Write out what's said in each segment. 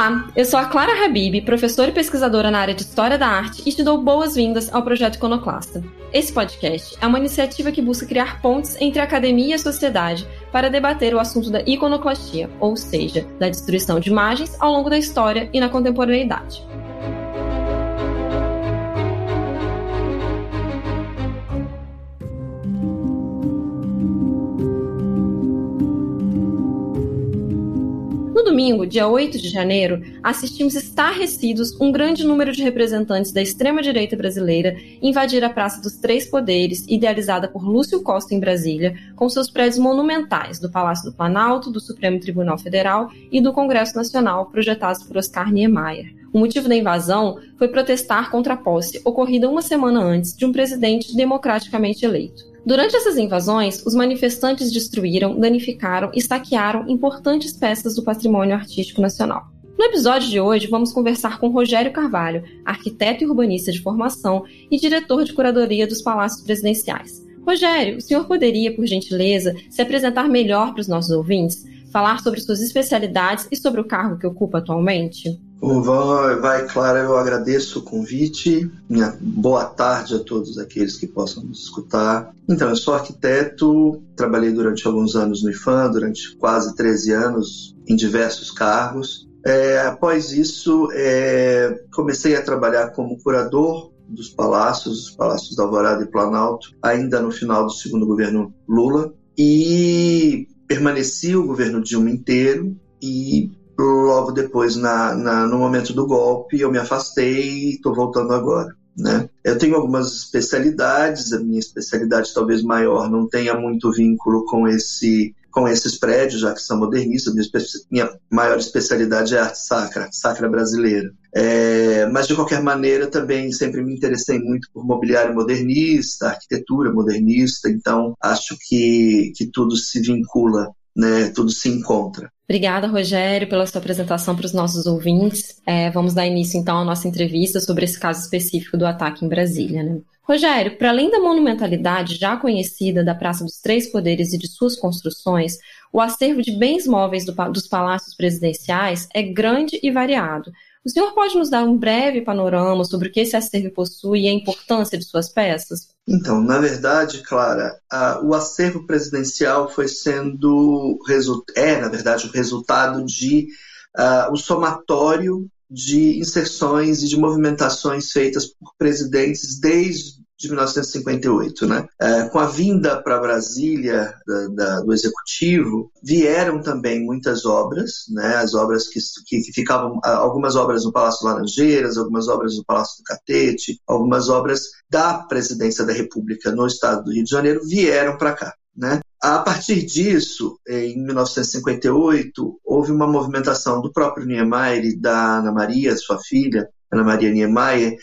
Olá, eu sou a Clara Habib, professora e pesquisadora na área de História da Arte e te dou boas-vindas ao Projeto Iconoclasta. Esse podcast é uma iniciativa que busca criar pontes entre a academia e a sociedade para debater o assunto da iconoclastia, ou seja, da destruição de imagens ao longo da história e na contemporaneidade. Domingo, dia 8 de janeiro, assistimos estarrecidos um grande número de representantes da extrema-direita brasileira invadir a Praça dos Três Poderes, idealizada por Lúcio Costa em Brasília, com seus prédios monumentais do Palácio do Planalto, do Supremo Tribunal Federal e do Congresso Nacional, projetados por Oscar Niemeyer. O motivo da invasão foi protestar contra a posse, ocorrida uma semana antes, de um presidente democraticamente eleito. Durante essas invasões, os manifestantes destruíram, danificaram e saquearam importantes peças do patrimônio artístico nacional. No episódio de hoje, vamos conversar com Rogério Carvalho, arquiteto e urbanista de formação e diretor de curadoria dos Palácios Presidenciais. Rogério, o senhor poderia, por gentileza, se apresentar melhor para os nossos ouvintes, falar sobre suas especialidades e sobre o cargo que ocupa atualmente? Vai, vai, Clara, eu agradeço o convite. Minha boa tarde a todos aqueles que possam nos escutar. Então, eu sou arquiteto, trabalhei durante alguns anos no IFAM, durante quase 13 anos, em diversos cargos. É, após isso, é, comecei a trabalhar como curador dos palácios, os palácios da Alvorada e Planalto, ainda no final do segundo governo Lula, e permaneci o governo Dilma inteiro e logo depois, na, na, no momento do golpe, eu me afastei e estou voltando agora. Né? Eu tenho algumas especialidades, a minha especialidade talvez maior não tenha muito vínculo com esse com esses prédios, já que são modernistas. Minha, minha maior especialidade é arte sacra, sacra brasileira. É, mas, de qualquer maneira, também sempre me interessei muito por mobiliário modernista, arquitetura modernista, então acho que, que tudo se vincula né, tudo se encontra. Obrigada, Rogério, pela sua apresentação para os nossos ouvintes. É, vamos dar início, então, à nossa entrevista sobre esse caso específico do ataque em Brasília. Né? Rogério, para além da monumentalidade já conhecida da Praça dos Três Poderes e de suas construções, o acervo de bens móveis do, dos palácios presidenciais é grande e variado. O senhor pode nos dar um breve panorama sobre o que esse acervo possui e a importância de suas peças? Então, na verdade, Clara, a, o acervo presidencial foi sendo é, na verdade, o resultado de uh, o somatório de inserções e de movimentações feitas por presidentes desde de 1958. Né? É, com a vinda para Brasília da, da, do Executivo, vieram também muitas obras, né? as obras que, que, que, ficavam, algumas obras no Palácio Laranjeiras, algumas obras no Palácio do Catete, algumas obras da Presidência da República no estado do Rio de Janeiro vieram para cá. Né? A partir disso, em 1958, houve uma movimentação do próprio Niemeyer e da Ana Maria, sua filha, Ana Maria Niemeyer,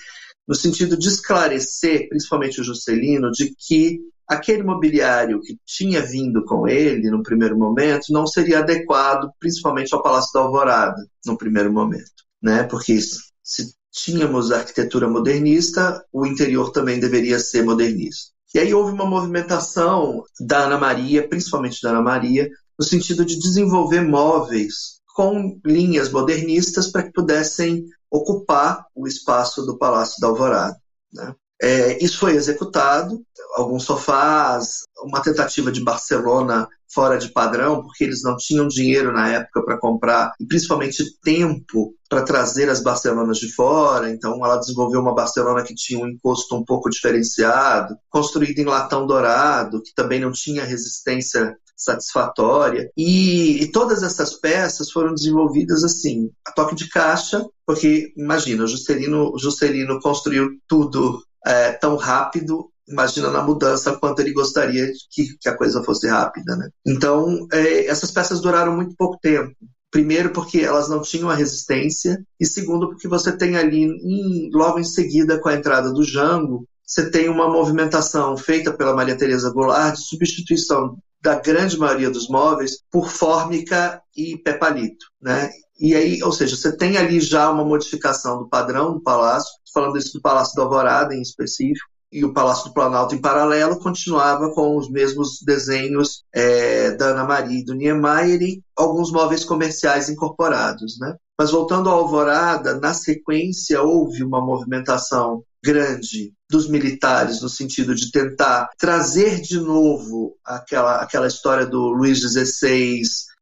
no sentido de esclarecer, principalmente o Juscelino, de que aquele mobiliário que tinha vindo com ele no primeiro momento não seria adequado, principalmente ao Palácio da Alvorada, no primeiro momento, né? Porque se tínhamos arquitetura modernista, o interior também deveria ser modernista. E aí houve uma movimentação da Ana Maria, principalmente da Ana Maria, no sentido de desenvolver móveis com linhas modernistas para que pudessem ocupar o espaço do Palácio da Alvorada. Né? É, isso foi executado, alguns sofás, uma tentativa de Barcelona fora de padrão, porque eles não tinham dinheiro na época para comprar, e principalmente tempo para trazer as Barcelonas de fora. Então, ela desenvolveu uma Barcelona que tinha um encosto um pouco diferenciado, construída em latão dourado, que também não tinha resistência satisfatória. E, e, todas essas peças foram desenvolvidas assim, a toque de caixa, porque imagina, o Juscelino, o Juscelino construiu tudo é, tão rápido. Imagina na mudança quanto ele gostaria que, que a coisa fosse rápida, né? Então, é, essas peças duraram muito pouco tempo. Primeiro, porque elas não tinham a resistência, e segundo, porque você tem ali, em, logo em seguida, com a entrada do Jango, você tem uma movimentação feita pela Maria Tereza Goulart de substituição da grande maioria dos móveis por fórmica e pepalito, né? E aí, ou seja, você tem ali já uma modificação do padrão do palácio, falando isso do Palácio do Alvorada em específico, e o Palácio do Planalto em paralelo continuava com os mesmos desenhos é, da Ana Maria e do Niemeyer e alguns móveis comerciais incorporados, né? Mas voltando à Alvorada, na sequência houve uma movimentação grande dos militares no sentido de tentar trazer de novo aquela, aquela história do Luís XVI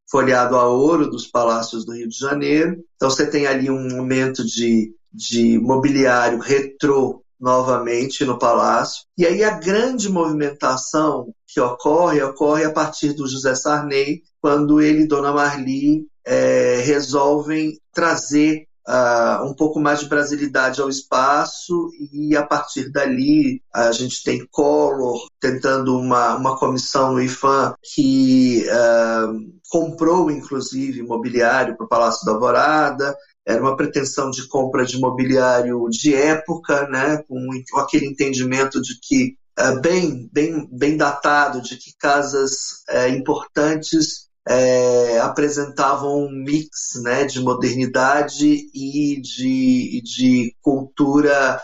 folhado a ouro dos palácios do Rio de Janeiro. Então você tem ali um momento de, de mobiliário retrô novamente no palácio. E aí a grande movimentação que ocorre, ocorre a partir do José Sarney, quando ele e Dona Marli é, resolvem trazer uh, um pouco mais de brasilidade ao espaço e a partir dali a gente tem Collor tentando uma, uma comissão no IFAM que uh, comprou inclusive imobiliário para o Palácio da Alvorada, era uma pretensão de compra de mobiliário de época, né, com, aquele entendimento de que uh, bem, bem, bem datado de que casas uh, importantes é, apresentavam um mix né, de modernidade e de, de cultura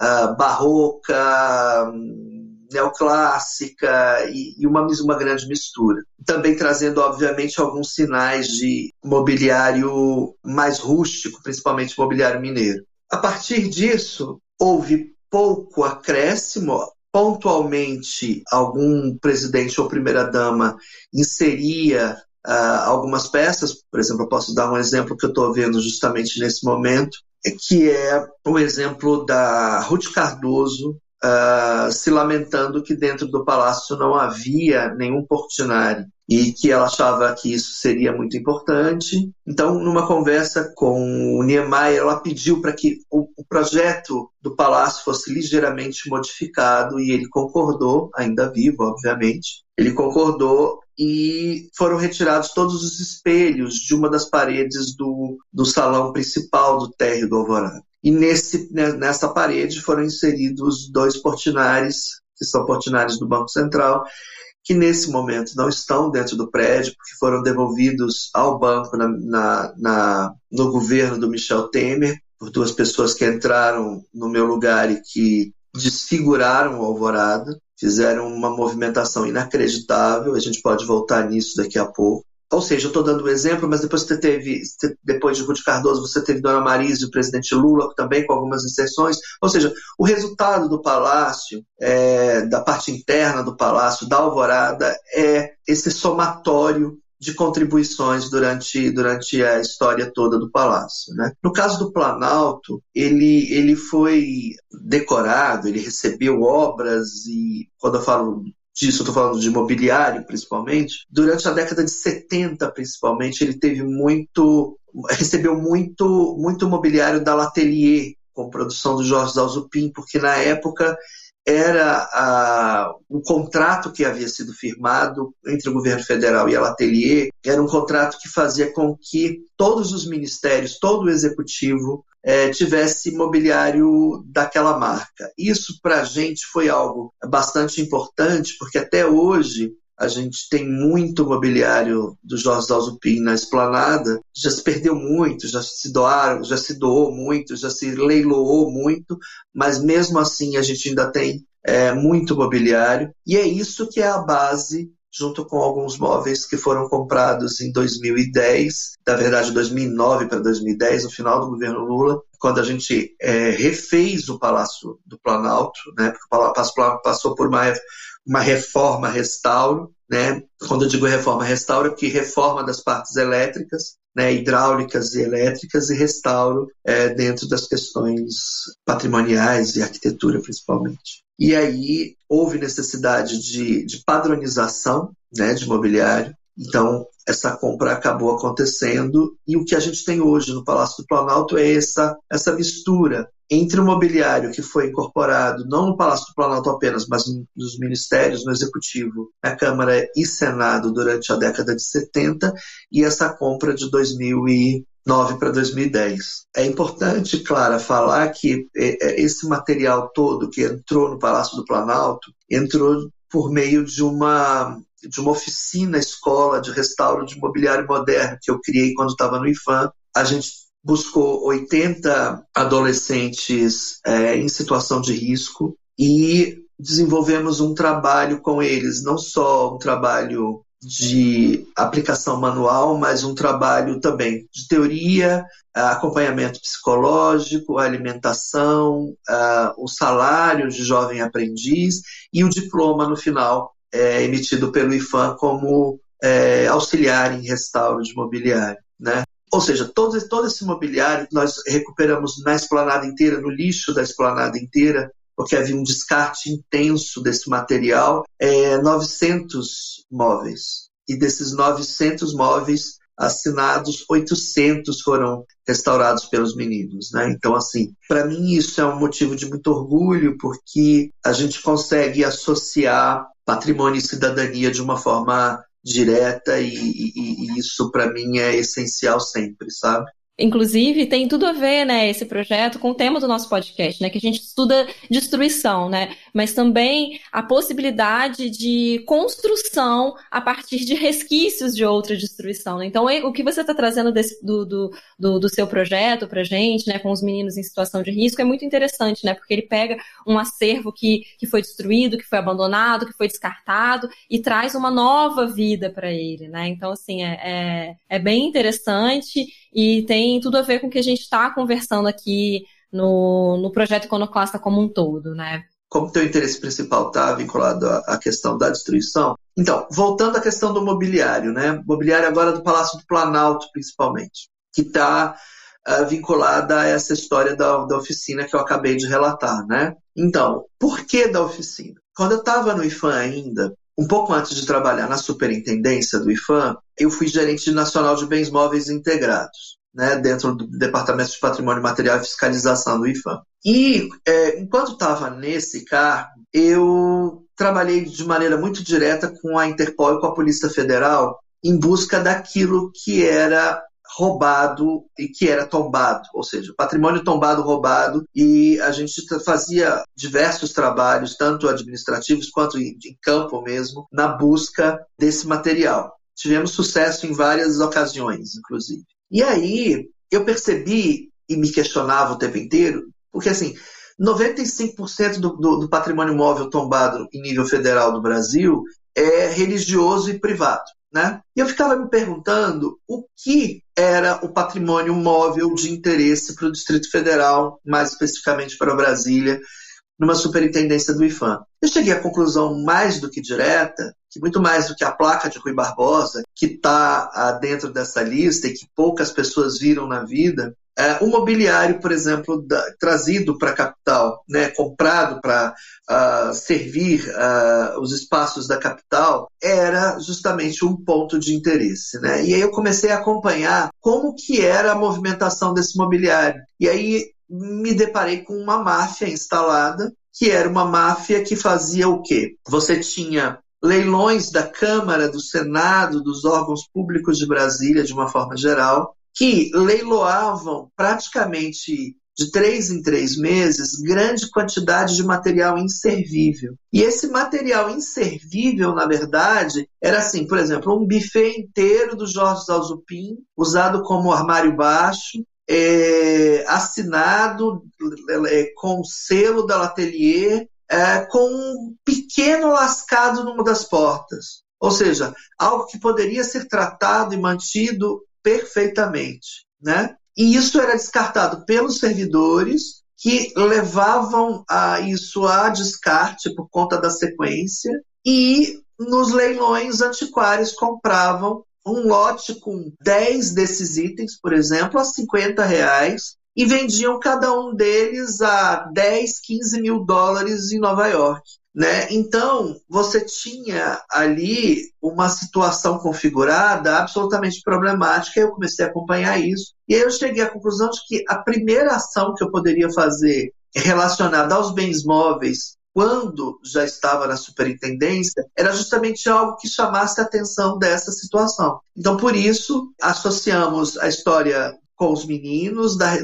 uh, barroca, neoclássica e, e, uma, uma grande mistura. Também trazendo, obviamente, alguns sinais de mobiliário mais rústico, principalmente mobiliário mineiro. A partir disso, houve pouco acréscimo, pontualmente algum presidente ou primeira-dama inseria uh, algumas peças, por exemplo, eu posso dar um exemplo que eu estou vendo justamente nesse momento, que é o exemplo da Ruth Cardoso uh, se lamentando que dentro do palácio não havia nenhum portinari e que ela achava que isso seria muito importante. Então, numa conversa com o Niemeyer, ela pediu para que o, o, projeto do palácio fosse ligeiramente modificado e ele concordou, ainda vivo, obviamente. Ele concordou e foram retirados todos os espelhos de uma das paredes do, do salão principal do térreo do Alvorada. E nesse, né, nessa parede foram inseridos dois portinares, que são portinares do Banco Central, que nesse momento não estão dentro do prédio, porque foram devolvidos ao banco na, na, na, no governo do Michel Temer, por duas pessoas que entraram no meu lugar e que desfiguraram o Alvorada fizeram uma movimentação inacreditável, a gente pode voltar nisso daqui a pouco. Ou seja, eu estou dando um exemplo, mas depois você teve, depois de Ruth Cardoso, você teve Dona Marise e o presidente Lula também com algumas inserções. Ou seja, o resultado do palácio, é, da parte interna do palácio, da alvorada, é esse somatório de contribuições durante, durante a história toda do palácio. Né? No caso do Planalto, ele, ele foi decorado, ele recebeu obras e, quando eu falo disso, estou falando de mobiliário principalmente, durante a década de 70 principalmente, ele teve muito, recebeu muito, muito mobiliário da Latelier, com produção do Jorge Dalzupin, porque na época era a, o contrato que havia sido firmado entre o governo federal e a Latelier, era um contrato que fazia com que todos os ministérios, todo o executivo, é, tivesse mobiliário daquela marca. Isso para a gente foi algo bastante importante, porque até hoje a gente tem muito mobiliário do Jorge Dalzupin na esplanada, já se perdeu muito, já se doaram, já se doou muito, já se leiloou muito, mas mesmo assim a gente ainda tem é, muito mobiliário, e é isso que é a base junto com alguns móveis que foram comprados em 2010, na verdade 2009 para 2010, no final do governo Lula, quando a gente é, refez o Palácio do Planalto, né, porque o Palácio passou por uma uma reforma restauro, né? Quando eu digo reforma restauro, é que reforma das partes elétricas, né, hidráulicas e elétricas e restauro é, dentro das questões patrimoniais e arquitetura principalmente. E aí houve necessidade de, de padronização né, de mobiliário, então essa compra acabou acontecendo e o que a gente tem hoje no Palácio do Planalto é essa, essa mistura entre o mobiliário que foi incorporado, não no Palácio do Planalto apenas, mas nos ministérios, no Executivo, na Câmara e Senado durante a década de 70, e essa compra de 2009 para 2010. É importante, Clara, falar que é, é, esse material todo que entrou no Palácio do Planalto entrou por meio de uma de uma oficina escola de restauro de mobiliário moderno que eu criei quando estava no IFAM. A gente buscou 80 adolescentes é, em situação de risco e desenvolvemos um trabalho com eles, não só um trabalho de aplicação manual, mas um trabalho também de teoria, acompanhamento psicológico, alimentação, o salário de jovem aprendiz e o diploma no final, é, emitido pelo IFAM como é, auxiliar em restauro de mobiliário. Né? Ou seja, todo, todo esse mobiliário nós recuperamos na esplanada inteira, no lixo da esplanada inteira, porque havia um descarte intenso desse material, é, 900 móveis. E desses 900 móveis assinados, 800 foram restaurados pelos meninos. Né? Então, assim, para mim isso é um motivo de muito orgulho, porque a gente consegue associar patrimônio e cidadania de uma forma direta e, e, e isso para mim é essencial sempre, sabe? Inclusive, tem tudo a ver, né, esse projeto com o tema do nosso podcast, né, que a gente estuda destruição, né, mas também a possibilidade de construção a partir de resquícios de outra destruição. Né? Então, o que você está trazendo desse, do, do, do, do, seu projeto para gente, né, com os meninos em situação de risco, é muito interessante, né, porque ele pega um acervo que, que foi destruído, que foi abandonado, que foi descartado e traz uma nova vida para ele, né. Então, assim, é, é, é bem interessante e tem tudo a ver com o que a gente está conversando aqui no, no projeto Iconoclasta como um todo, né? Como teu interesse principal está vinculado à, questão da destruição, então, voltando à questão do mobiliário, né? Mobiliário agora do Palácio do Planalto, principalmente, que está uh, ah, vinculada a essa história da, da oficina que eu acabei de relatar, né? Então, por que da oficina? Quando eu estava no IFAM ainda, um pouco antes de trabalhar na superintendência do IFAM, eu fui gerente nacional de bens móveis integrados, né, dentro do Departamento de Patrimônio Material e Fiscalização do IFAM. E é, enquanto estava nesse cargo, eu trabalhei de maneira muito direta com a Interpol e com a Polícia Federal em busca daquilo que era roubado e que era tombado, ou seja, patrimônio tombado, roubado, e a gente fazia diversos trabalhos, tanto administrativos quanto em campo mesmo, na busca desse material. Tivemos sucesso em várias ocasiões, inclusive. E aí eu percebi e me questionava o tempo inteiro, porque assim, 95% do, do, do patrimônio móvel tombado em nível federal do Brasil é religioso e privado. Né? E eu ficava me perguntando o que era o patrimônio móvel de interesse para o Distrito Federal, mais especificamente para Brasília, numa superintendência do IFAM. Eu cheguei à conclusão mais do que direta, que muito mais do que a placa de Rui Barbosa, que está ah, dentro dessa lista e que poucas pessoas viram na vida, é, o mobiliário, por exemplo, da, trazido para a capital, né, comprado para uh, ah, servir uh, os espaços da capital, era justamente um ponto de interesse. Né? E aí eu comecei a acompanhar como que era a movimentação desse mobiliário. E aí me deparei com uma máfia instalada, que era uma máfia que fazia o quê? Você tinha leilões da Câmara, do Senado, dos órgãos públicos de Brasília, de uma forma geral, que leiloavam praticamente de três em três meses grande quantidade de material inservível. E esse material inservível, na verdade, era assim, por exemplo, um buffet inteiro do Jorge Zalzupin, usado como armário baixo, é, assinado é, com o selo da Latelier, é, com um pequeno lascado numa das portas. Ou seja, algo que poderia ser tratado e mantido perfeitamente, né? E isso era descartado pelos servidores que levavam a isso a descarte por conta da sequência e nos leilões antiquários compravam um lote com 10 desses itens, por exemplo, a 50 reais e vendiam cada um deles a 10, 15 mil dólares em Nova York. Né? Então, você tinha ali uma situação configurada absolutamente problemática, eu comecei a acompanhar isso. E aí eu cheguei à conclusão de que a primeira ação que eu poderia fazer relacionada aos bens móveis, quando já estava na superintendência, era justamente algo que chamasse a atenção dessa situação. Então, por isso, associamos a história com os meninos, da,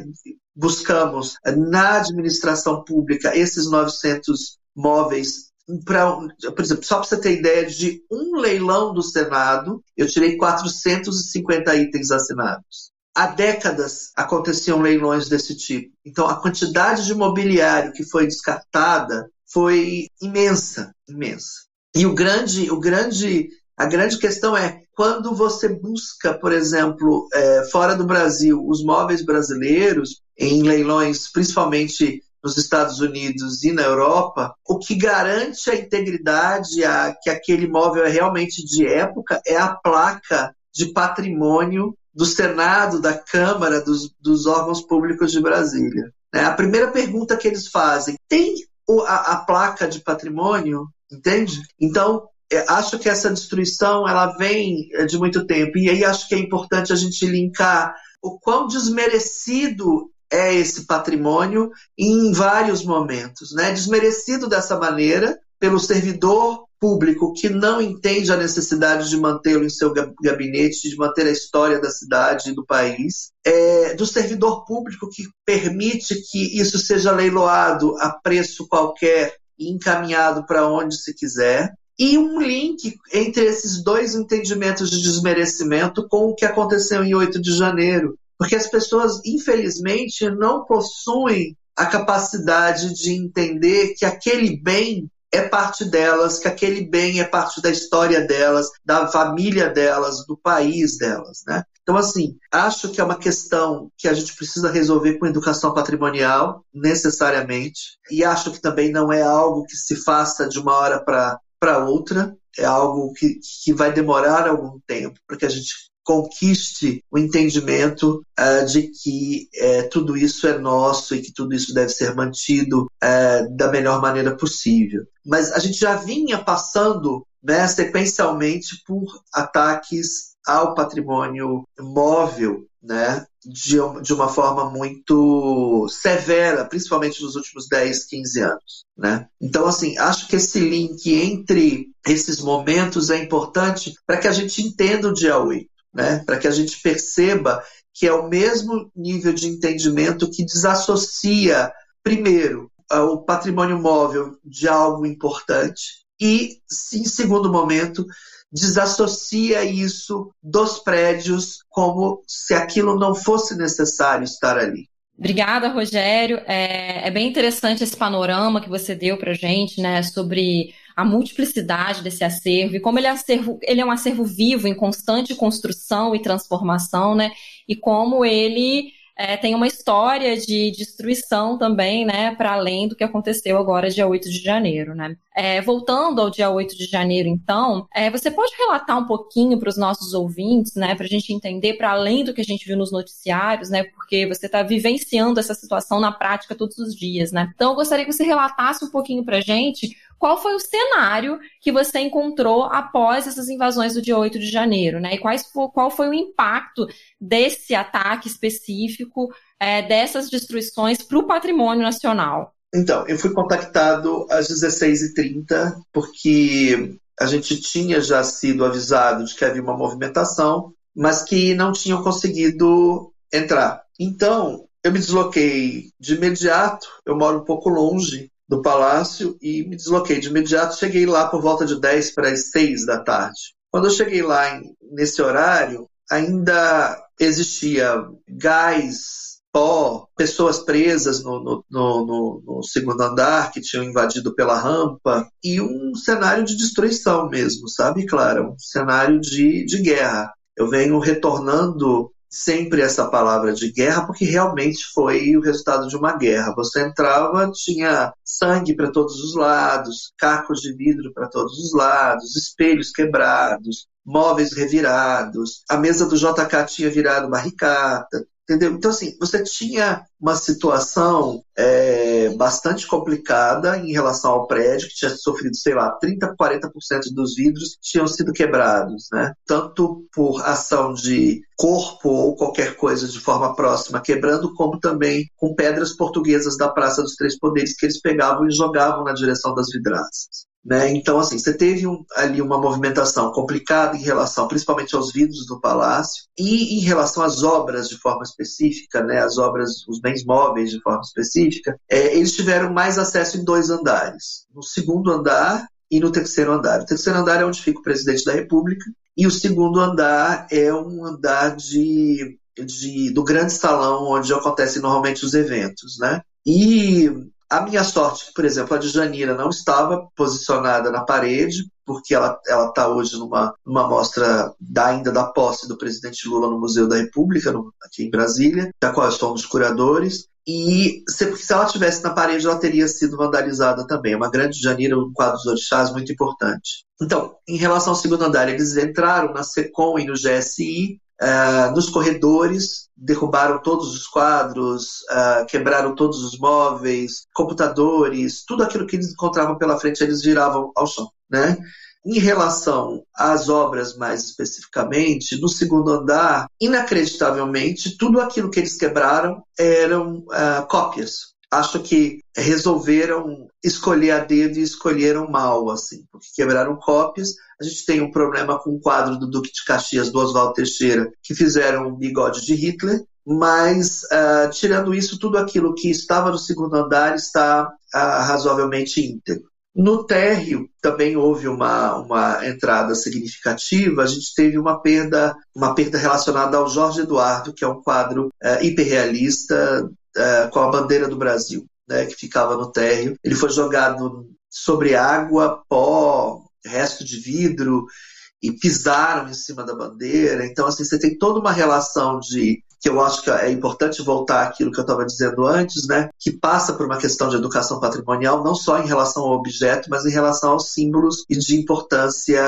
buscamos na administração pública esses 900 móveis. Pra, por exemplo, só para você ter ideia de um leilão do Senado, eu tirei 450 itens assinados. Há décadas aconteciam leilões desse tipo. Então, a quantidade de mobiliário que foi descartada foi imensa, imensa. E o grande, o grande A grande questão é quando você busca, por exemplo, é, fora do Brasil, os móveis brasileiros em leilões, principalmente nos Estados Unidos e na Europa, o que garante a integridade, a, que aquele imóvel é realmente de época, é a placa de patrimônio do Senado, da Câmara, dos, dos órgãos públicos de Brasília. É, a primeira pergunta que eles fazem: tem a, a placa de patrimônio? Entende? Então, é, acho que essa destruição ela vem é, de muito tempo. E aí acho que é importante a gente linkar o quão desmerecido é esse patrimônio em vários momentos, né? Desmerecido dessa maneira pelo servidor público que não entende a necessidade de mantê-lo em seu gabinete, de manter a história da cidade e do país, é, do servidor público que permite que isso seja leiloado a preço qualquer e encaminhado para onde se quiser, e um link entre esses dois entendimentos de desmerecimento com o que aconteceu em 8 de janeiro, porque as pessoas, infelizmente, não possuem a capacidade de entender que aquele bem é parte delas, que aquele bem é parte da história delas, da família delas, do país delas, né? Então, assim, acho que é uma questão que a gente precisa resolver com educação patrimonial, necessariamente, e acho que também não é algo que se faça de uma hora para outra, é algo que, que vai demorar algum tempo para que a gente conquiste o entendimento uh, de que uh, tudo isso é nosso e que tudo isso deve ser mantido uh, da melhor maneira possível. Mas a gente já vinha passando né, sequencialmente por ataques ao patrimônio móvel, né, de, de uma forma muito severa, principalmente nos últimos 10, 15 anos. Né? Então, assim, acho que esse link entre esses momentos é importante para que a gente entenda o dia 8 né? para que a gente perceba que é o mesmo nível de entendimento que desassocia, primeiro, o patrimônio móvel de algo importante e, em segundo momento, desassocia isso dos prédios como se aquilo não fosse necessário estar ali. Obrigada, Rogério. É, é bem interessante esse panorama que você deu para gente, né, sobre a multiplicidade desse acervo e como ele é, acervo, ele é um acervo vivo em constante construção e transformação, né? E como ele é, tem uma história de destruição também, né, para além do que aconteceu agora dia 8 de janeiro, né. É, voltando ao dia 8 de janeiro, então, é, você pode relatar um pouquinho para os nossos ouvintes, né, para a gente entender, para além do que a gente viu nos noticiários, né, porque você está vivenciando essa situação na prática todos os dias, né. Então, eu gostaria que você relatasse um pouquinho para a gente qual foi o cenário que você encontrou após essas invasões do dia 8 de janeiro, né? E quais, qual foi o impacto desse ataque específico, é, dessas destruições para o patrimônio nacional? Então, eu fui contactado às 16h30, porque a gente tinha já sido avisado de que havia uma movimentação, mas que não tinham conseguido entrar. Então, eu me desloquei de imediato, eu moro um pouco longe do palácio e me desloquei de imediato. Cheguei lá por volta de 10 para as 6 da tarde. Quando eu cheguei lá nesse horário, ainda existia gás, pó, pessoas presas no, no, no, no, segundo andar que tinham invadido pela rampa e um cenário de destruição mesmo, sabe, Clara? Um cenário de, de guerra. Eu venho retornando sempre essa palavra de guerra, porque realmente foi o resultado de uma guerra. Você entrava, tinha sangue para todos os lados, cacos de vidro para todos os lados, espelhos quebrados, móveis revirados, a mesa do JK tinha virado barricada, Entendeu? Então, assim, você tinha uma situação é, bastante complicada em relação ao prédio, que tinha sofrido, sei lá, 30%, 40% dos vidros tinham sido quebrados, né? Tanto por ação de corpo ou qualquer coisa de forma próxima quebrando, como também com pedras portuguesas da Praça dos Três Poderes que eles pegavam e jogavam na direção das vidraças. Né? Então, assim, você teve um, ali uma movimentação complicada em relação principalmente aos vidros do palácio e em relação às obras de forma específica, né? as obras, os bens móveis de forma específica, é, eles tiveram mais acesso em dois andares. No segundo andar e no terceiro andar. O terceiro andar é onde fica o presidente da República e o segundo andar é um andar de, de do grande salão onde acontecem normalmente os eventos, né? E a minha sorte, por exemplo, a de Janira não estava posicionada na parede, porque ela está hoje numa, numa mostra da, ainda da posse do presidente Lula no Museu da República, no, aqui em Brasília, da qual eu sou um dos curadores. E se, se ela tivesse na parede, ela teria sido vandalizada também. É uma grande janeira, um quadro dos orixás muito importante. Então, em relação ao segundo andar, eles entraram na SECOM e no GSI, uh, nos corredores, derrubaram todos os quadros, uh, quebraram todos os móveis, computadores, tudo aquilo que eles encontravam pela frente, eles viravam ao chão. Né? Em relação às obras mais especificamente, no segundo andar, inacreditavelmente, tudo aquilo que eles quebraram eram uh, cópias. Acho que resolveram escolher a dedo e escolheram mal, assim, porque quebraram cópias. A gente tem um problema com o quadro do Duque de Caxias, do Oswaldo Teixeira, que fizeram um bigode de Hitler, mas uh, tirando isso, tudo aquilo que estava no segundo andar está uh, razoavelmente íntegro. No térreo também houve uma, uma entrada significativa. A gente teve uma perda, uma perda relacionada ao Jorge Eduardo, que é um quadro uh, hiperrealista uh, com a bandeira do Brasil, né, que ficava no térreo. Ele foi jogado sobre água, pó, resto de vidro e pisaram em cima da bandeira. Então, assim, você tem toda uma relação de que eu acho que é importante voltar àquilo que eu estava dizendo antes, né, que passa por uma questão de educação patrimonial, não só em relação ao objeto, mas em relação aos símbolos e de importância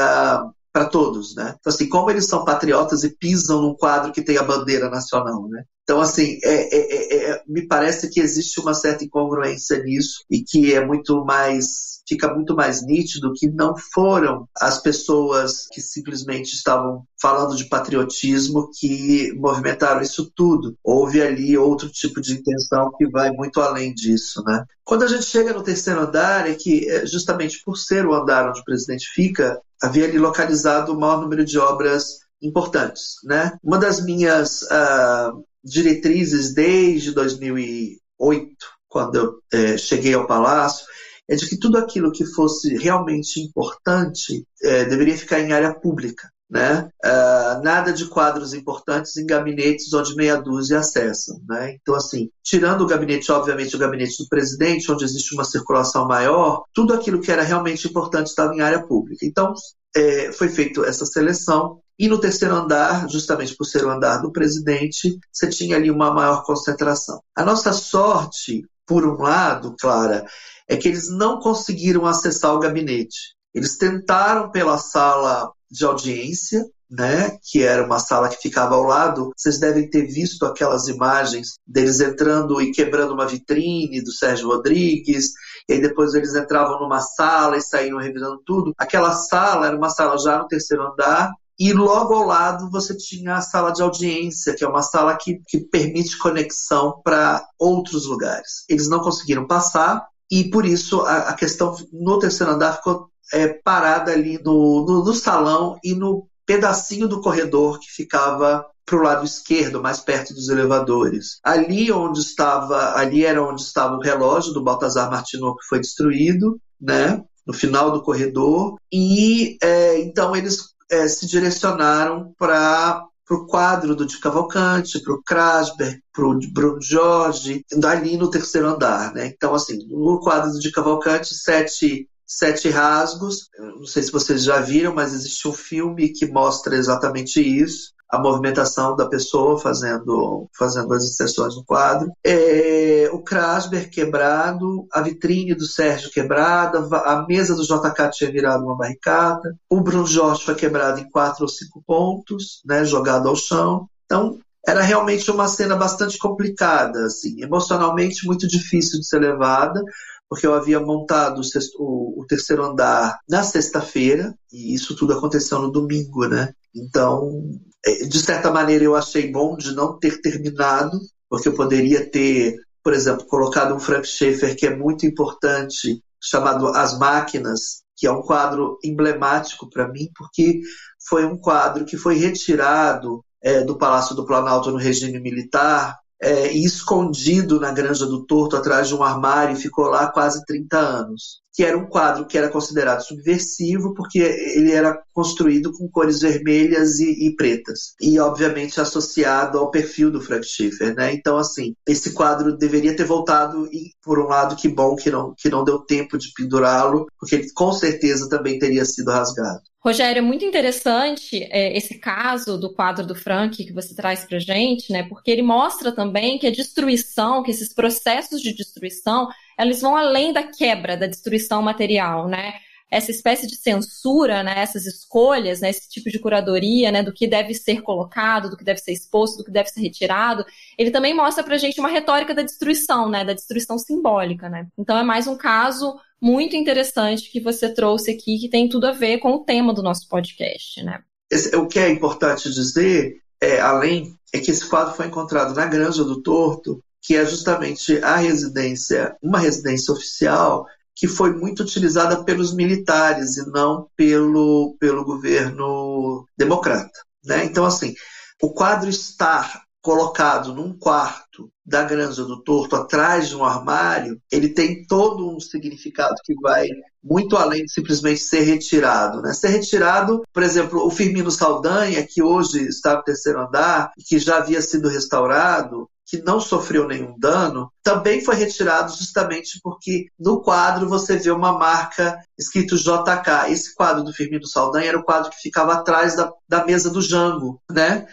para todos, né? Então, assim, como eles são patriotas e pisam num quadro que tem a bandeira nacional, né? Então, assim, é, é, é, é me parece que existe uma certa incongruência nisso e que é muito mais fica muito mais nítido que não foram as pessoas que simplesmente estavam falando de patriotismo que movimentaram isso tudo. Houve ali outro tipo de intenção que vai muito além disso, né? Quando a gente chega no terceiro andar, é que é, justamente por ser o andar onde o presidente fica, havia ali localizado o maior número de obras importantes, né? Uma das minhas uh, diretrizes desde 2008, quando eu é, cheguei ao palácio, é de que tudo aquilo que fosse realmente importante é, deveria ficar em área pública. Né? Uh, nada de quadros importantes em gabinetes onde meia dúzia acessam. Né? Então, assim, tirando o gabinete, obviamente, o gabinete do presidente, onde existe uma circulação maior, tudo aquilo que era realmente importante estava em área pública. Então, é, foi feita essa seleção. E no terceiro andar, justamente por ser o andar do presidente, você tinha ali uma maior concentração. A nossa sorte, por um lado, Clara, é que eles não conseguiram acessar o gabinete. Eles tentaram pela sala de audiência, né, que era uma sala que ficava ao lado. Vocês devem ter visto aquelas imagens deles entrando e quebrando uma vitrine do Sérgio Rodrigues, e aí depois eles entravam numa sala e saíam revisando tudo. Aquela sala era uma sala já no terceiro andar, e logo ao lado você tinha a sala de audiência, que é uma sala que, que permite conexão para outros lugares. Eles não conseguiram passar, e por isso a, a questão no terceiro andar ficou é, parada ali no, no, no salão e no pedacinho do corredor que ficava para o lado esquerdo, mais perto dos elevadores. Ali onde estava, ali era onde estava o relógio do Baltazar Martino que foi destruído, né? No final do corredor e é, então eles é, se direcionaram para para o quadro do Di Cavalcante, para o Krasberg, para o Bruno Jorge, ali no terceiro andar. Né? Então, assim, no quadro do Di Cavalcante, sete, sete rasgos. não sei se vocês já viram, mas existe um filme que mostra exatamente isso a movimentação da pessoa fazendo, fazendo as inserções no quadro. É, o Krasberg quebrado, a vitrine do Sérgio quebrada, a mesa do JK tinha virado uma barricada, o Bruno Jorge foi quebrado em quatro ou cinco pontos, né, jogado ao chão. Então, era realmente uma cena bastante complicada, assim, emocionalmente muito difícil de ser levada, porque eu havia montado o, sexto, o, o terceiro andar na sexta-feira, e isso tudo aconteceu no domingo, né? Então, é, de certa maneira, eu achei bom de não ter terminado, porque eu poderia ter, por exemplo, colocado um Frank Schaeffer que é muito importante, chamado As Máquinas, que é um quadro emblemático para mim, porque foi um quadro que foi retirado é, do Palácio do Planalto no regime militar é, e escondido na Granja do Torto atrás de um armário e ficou lá quase 30 anos. Que era um quadro que era considerado subversivo, porque ele era construído com cores vermelhas e, e pretas, e obviamente associado ao perfil do Frank Schiffer, né? Então, assim, esse quadro deveria ter voltado, e por um lado, que bom que não, que não deu tempo de pendurá-lo, porque ele com certeza também teria sido rasgado. Rogério, é muito interessante é, esse caso do quadro do Frank que você traz para gente, né? Porque ele mostra também que a destruição, que esses processos de destruição, eles vão além da quebra, da destruição material, né? Essa espécie de censura, né? Essas escolhas, né? Esse tipo de curadoria, né? Do que deve ser colocado, do que deve ser exposto, do que deve ser retirado. Ele também mostra para gente uma retórica da destruição, né? Da destruição simbólica, né? Então é mais um caso muito interessante que você trouxe aqui, que tem tudo a ver com o tema do nosso podcast, né? Esse, o que é importante dizer, é, além, é que esse quadro foi encontrado na Granja do Torto, que é justamente a residência, uma residência oficial que foi muito utilizada pelos militares e não pelo, pelo governo democrata. Né? Então, assim, o quadro estar colocado num quarto da Granja do Torto, atrás de um armário, ele tem todo um significado que vai muito além de simplesmente ser retirado. Né? Ser retirado, por exemplo, o Firmino Saldanha, que hoje está no terceiro andar, que já havia sido restaurado, que não sofreu nenhum dano, também foi retirado justamente porque no quadro você vê uma marca escrito JK. Esse quadro do Firmino Saldanha era o quadro que ficava atrás da, da mesa do Jango, né?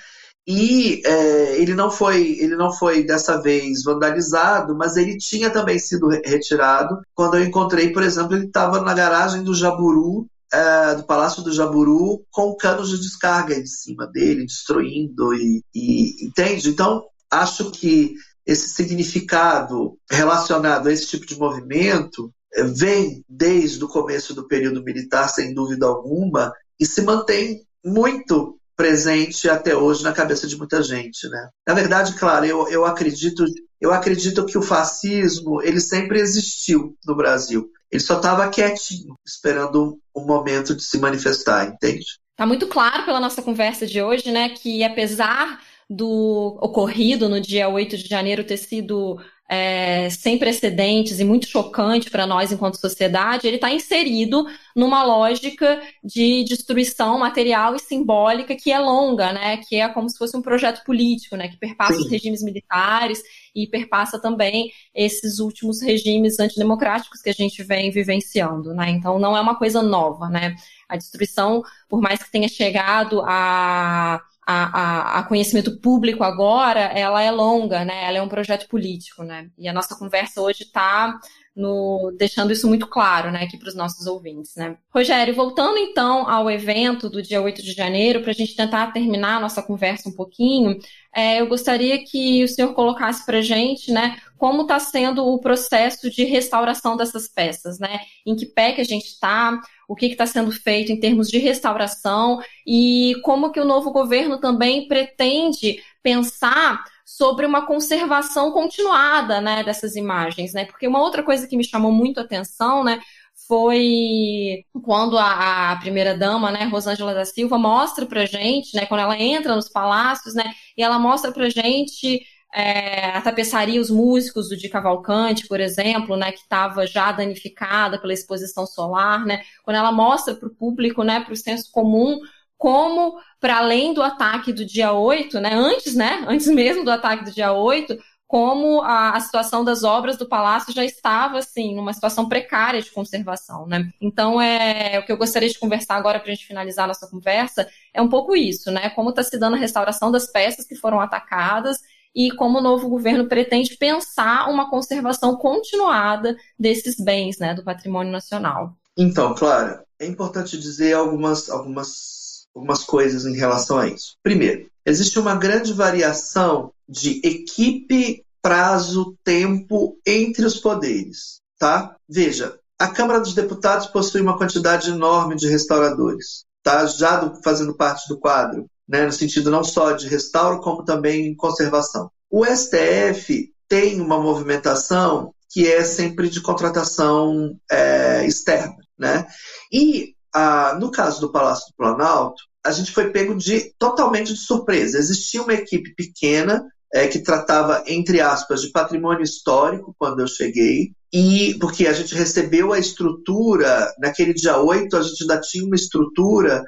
E é, ele não foi ele não foi dessa vez vandalizado, mas ele tinha também sido retirado. Quando eu encontrei, por exemplo, ele estava na garagem do Jaburu, é, do Palácio do Jaburu, com canos de descarga em cima dele, destruindo e, e entende? Então acho que esse significado relacionado a esse tipo de movimento é, vem desde o começo do período militar, sem dúvida alguma, e se mantém muito presente até hoje na cabeça de muita gente, né? Na verdade, claro, eu, eu acredito eu acredito que o fascismo ele sempre existiu no Brasil. Ele só estava quietinho, esperando um momento de se manifestar, entende? Tá muito claro pela nossa conversa de hoje, né, que apesar do ocorrido no dia 8 de janeiro ter sido é, sem precedentes e muito chocante para nós enquanto sociedade, ele está inserido numa lógica de destruição material e simbólica que é longa, né? Que é como se fosse um projeto político, né? Que perpassa Sim. os regimes militares e perpassa também esses últimos regimes antidemocráticos que a gente vem vivenciando, né? Então não é uma coisa nova, né? A destruição, por mais que tenha chegado a a, a, a, conhecimento público agora, ela é longa, né? Ela é um projeto político, né? E a nossa conversa hoje está no, deixando isso muito claro, né, aqui para os nossos ouvintes, né? Rogério, voltando então ao evento do dia 8 de janeiro, para a gente tentar terminar a nossa conversa um pouquinho, é, eu gostaria que o senhor colocasse para gente, né, como está sendo o processo de restauração dessas peças, né? Em que pé que a gente está, o que está sendo feito em termos de restauração e como que o novo governo também pretende pensar sobre uma conservação continuada, né, dessas imagens, né? Porque uma outra coisa que me chamou muito a atenção, né, foi quando a, a primeira dama, né, Rosângela da Silva, mostra pra gente, né, quando ela entra nos palácios, né, e ela mostra pra gente é, a tapeçaria, os músicos do Di Cavalcante, por exemplo, né, que estava já danificada pela exposição solar, né, quando ela mostra para o público, né, para o senso comum, como, para além do ataque do dia 8, né, antes, né, antes mesmo do ataque do dia 8, como a, a, situação das obras do palácio já estava, assim, numa situação precária de conservação, né? Então, é, o que eu gostaria de conversar agora para a gente finalizar a nossa conversa é um pouco isso, né? Como está se dando a restauração das peças que foram atacadas e como o novo governo pretende pensar uma conservação continuada desses bens, né, do patrimônio nacional. Então, Clara, é importante dizer algumas, algumas algumas coisas em relação a isso. Primeiro, existe uma grande variação de equipe, prazo, tempo entre os poderes, tá? Veja, a Câmara dos Deputados possui uma quantidade enorme de restauradores, tá? Já do, fazendo parte do quadro, né? No sentido não só de restauro, como também conservação. O STF tem uma movimentação que é sempre de contratação é, externa, né? E ah, no caso do Palácio do Planalto, a gente foi pego de totalmente de surpresa. Existia uma equipe pequena é, que tratava, entre aspas, de patrimônio histórico quando eu cheguei. e porque a gente recebeu a estrutura, naquele dia 8, a gente ainda tinha uma estrutura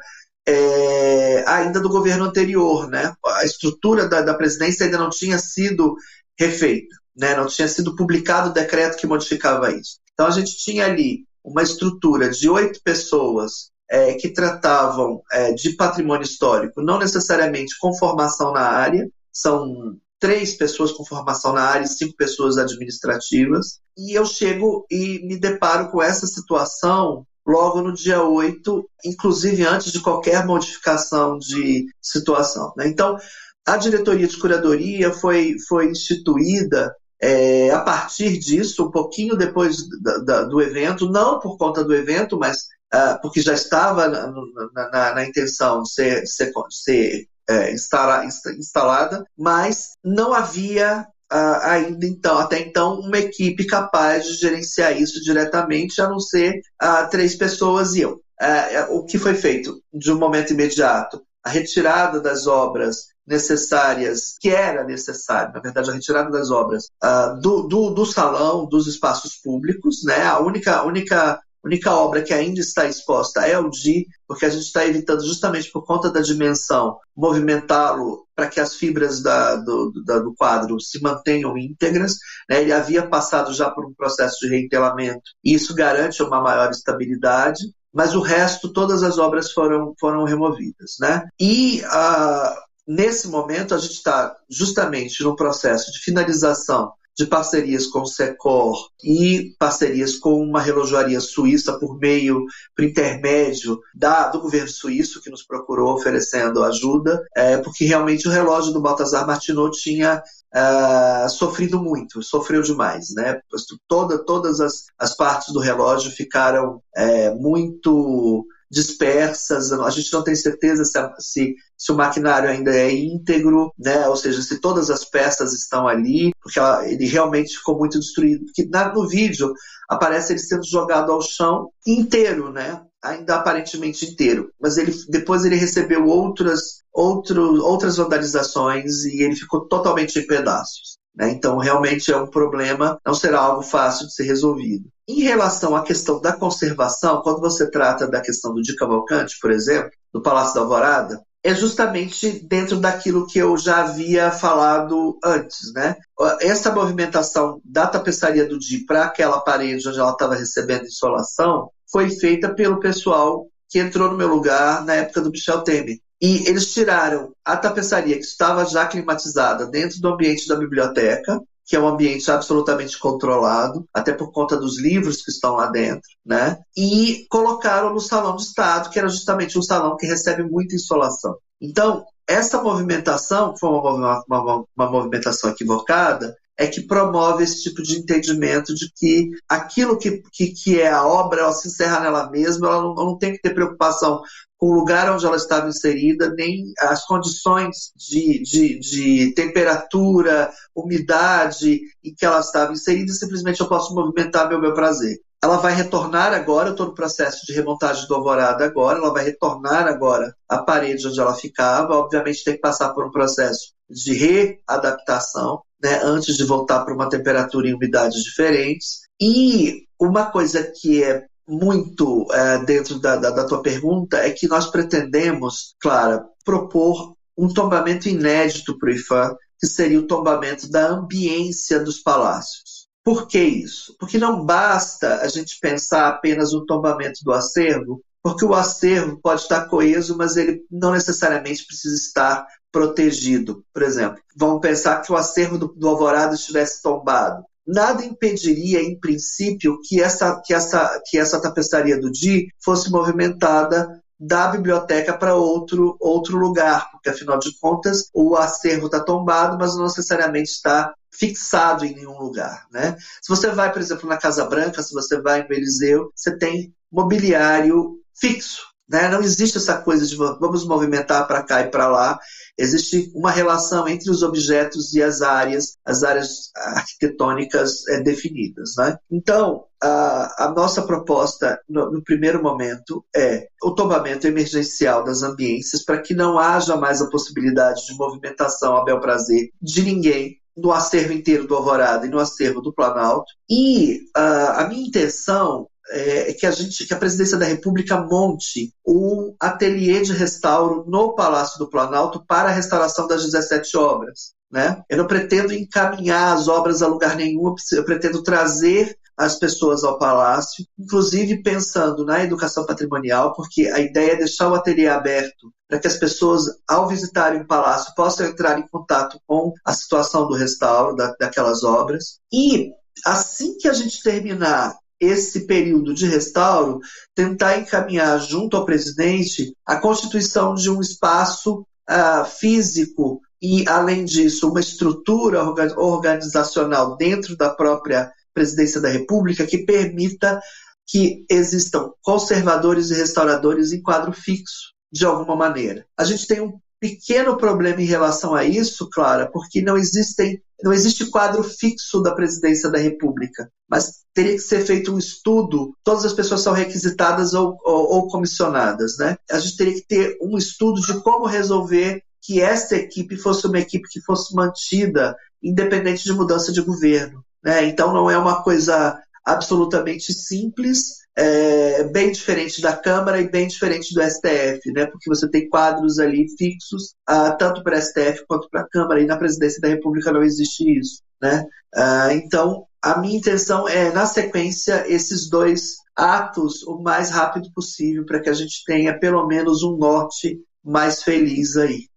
é, ainda do governo anterior, né? A estrutura da, da presidência ainda não tinha sido refeita, né? Não tinha sido publicado o decreto que modificava isso. Então a gente tinha ali uma estrutura de oito pessoas é, que tratavam é, de patrimônio histórico, não necessariamente com formação na área, são três pessoas com formação na área e cinco pessoas administrativas. E eu chego e me deparo com essa situação logo no dia 8, inclusive antes de qualquer modificação de situação. Né? Então, a diretoria de curadoria foi, foi instituída é, a partir disso, um pouquinho depois da, da, do evento, não por conta do evento, mas porque já estava na, na, na, intenção de ser, ser, ser é, instala, instalada, mas não havia uh, ainda então, até então, uma equipe capaz de gerenciar isso diretamente, a não ser uh, três pessoas e eu. Uh, o que foi feito de um momento imediato? A retirada das obras necessárias, que era necessário, na verdade, a retirada das obras do, do, do, salão, dos espaços públicos, né? A única, única a única obra que ainda está exposta é o Di, porque a gente está evitando, justamente por conta da dimensão, movimentá-lo para que as fibras da, do, do, quadro se mantenham íntegras. Né? Ele havia passado já por um processo de reentelamento, e isso garante uma maior estabilidade mas o resto, todas as obras foram, foram removidas. Né? E uh, nesse momento a gente está justamente no processo de finalização de parcerias com o Secor e parcerias com uma relojoaria suíça por meio, por intermédio da, do governo suíço que nos procurou oferecendo ajuda, é, porque realmente o relógio do Baltazar Martinot tinha Uh, sofrido muito, sofreu demais, né? Toda, todas as, as partes do relógio ficaram é, muito dispersas, a gente não tem certeza se, se, se, o maquinário ainda é íntegro, né? ou seja, se todas as peças estão ali, porque ela, ele realmente ficou muito destruído. Porque na, no vídeo aparece ele sendo jogado ao chão inteiro, né? ainda aparentemente inteiro, mas ele, depois ele recebeu outras, outro, outras vandalizações e ele ficou totalmente em pedaços. Né? Então, realmente é um problema, não será algo fácil de ser resolvido. Em relação à questão da conservação, quando você trata da questão do Di Cavalcante, por exemplo, do Palácio da Alvorada, é justamente dentro daquilo que eu já havia falado antes, né? Essa movimentação da tapeçaria do Di para aquela parede onde ela estava recebendo insolação foi feita pelo pessoal que entrou no meu lugar na época do Michel Temer. E eles tiraram a tapeçaria que estava já climatizada dentro do ambiente da biblioteca, que é um ambiente absolutamente controlado, até por conta dos livros que estão lá dentro, né? E colocaram no salão de estado, que era justamente um salão que recebe muita insolação. Então, essa movimentação, que foi uma, uma, uma movimentação equivocada, é que promove esse tipo de entendimento de que aquilo que, que, que é a obra, ela se encerra nela mesma, ela não, não tem que ter preocupação com o lugar onde ela estava inserida, nem as condições de, de, de temperatura, umidade em que ela estava inserida, simplesmente eu posso movimentar meu meu prazer. Ela vai retornar agora, eu estou no processo de remontagem do alvorada agora, ela vai retornar agora à parede onde ela ficava, obviamente tem que passar por um processo de readaptação, né, antes de voltar para uma temperatura e umidade diferentes. E uma coisa que é muito é, dentro da, da, da tua pergunta é que nós pretendemos, Clara, propor um tombamento inédito para o IFAM, que seria o tombamento da ambiência dos palácios. Por que isso? Porque não basta a gente pensar apenas no tombamento do acervo, porque o acervo pode estar coeso, mas ele não necessariamente precisa estar protegido. Por exemplo, vamos pensar que o acervo do, do Alvorada estivesse tombado. Nada impediria, em princípio, que essa, que essa, que essa tapeçaria do Di fosse movimentada da biblioteca para outro, outro lugar, porque afinal de contas o acervo está tombado, mas não necessariamente está fixado em nenhum lugar. Né? Se você vai, por exemplo, na Casa Branca, se você vai em Beliseu, você tem mobiliário fixo. Né? Não existe essa coisa de vamos movimentar para cá e para lá existe uma relação entre os objetos e as áreas, as áreas arquitetônicas é, definidas. Né? Então, a, a, nossa proposta, no, no, primeiro momento, é o tombamento emergencial das ambiências para que não haja mais a possibilidade de movimentação a bel prazer de ninguém no acervo inteiro do Alvorada e no acervo do Planalto. E uh, a minha intenção é que a gente, que a Presidência da República monte um ateliê de restauro no Palácio do Planalto para a restauração das 17 obras. Né? Eu não pretendo encaminhar as obras a lugar nenhum, eu pretendo trazer as pessoas ao palácio, inclusive pensando na educação patrimonial, porque a ideia é deixar o ateliê aberto para que as pessoas, ao visitarem o palácio, possam entrar em contato com a situação do restauro da, daquelas obras. E assim que a gente terminar esse período de restauro, tentar encaminhar junto ao presidente a constituição de um espaço uh, físico e, além disso, uma estrutura organizacional dentro da própria presidência da República que permita que existam conservadores e restauradores em quadro fixo, de alguma maneira. A gente tem um pequeno problema em relação a isso, Clara, porque não existem não existe quadro fixo da presidência da República, mas teria que ser feito um estudo. Todas as pessoas são requisitadas ou, ou, ou comissionadas, né? A gente teria que ter um estudo de como resolver que essa equipe fosse uma equipe que fosse mantida independente de mudança de governo. Né? Então não é uma coisa absolutamente simples, é, bem diferente da Câmara e bem diferente do STF, né? porque você tem quadros ali fixos, uh, tanto para a STF quanto para a Câmara, e na presidência da República não existe isso. Né? Uh, então, a minha intenção é, na sequência, esses dois atos o mais rápido possível, para que a gente tenha pelo menos um norte mais feliz aí.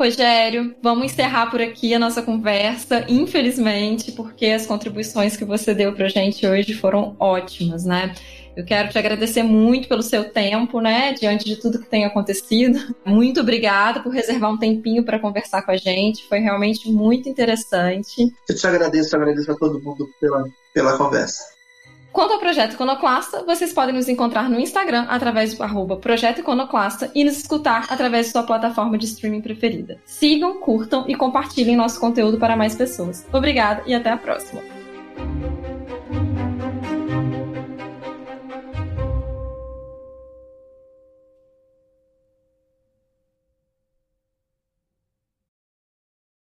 Rogério, vamos encerrar por aqui a nossa conversa, infelizmente, porque as contribuições que você deu para gente hoje foram ótimas, né? Eu quero te agradecer muito pelo seu tempo, né? Diante de tudo que tem acontecido. Muito obrigada por reservar um tempinho para conversar com a gente. Foi realmente muito interessante. Eu te agradeço, agradeço a todo mundo pela, pela conversa. Quanto ao Projeto Iconoclasta, vocês podem nos encontrar no Instagram através do arroba Projeto Iconoclasta e nos escutar através de sua plataforma de streaming preferida. Sigam, curtam e compartilhem nosso conteúdo para mais pessoas. Obrigada e até a próxima!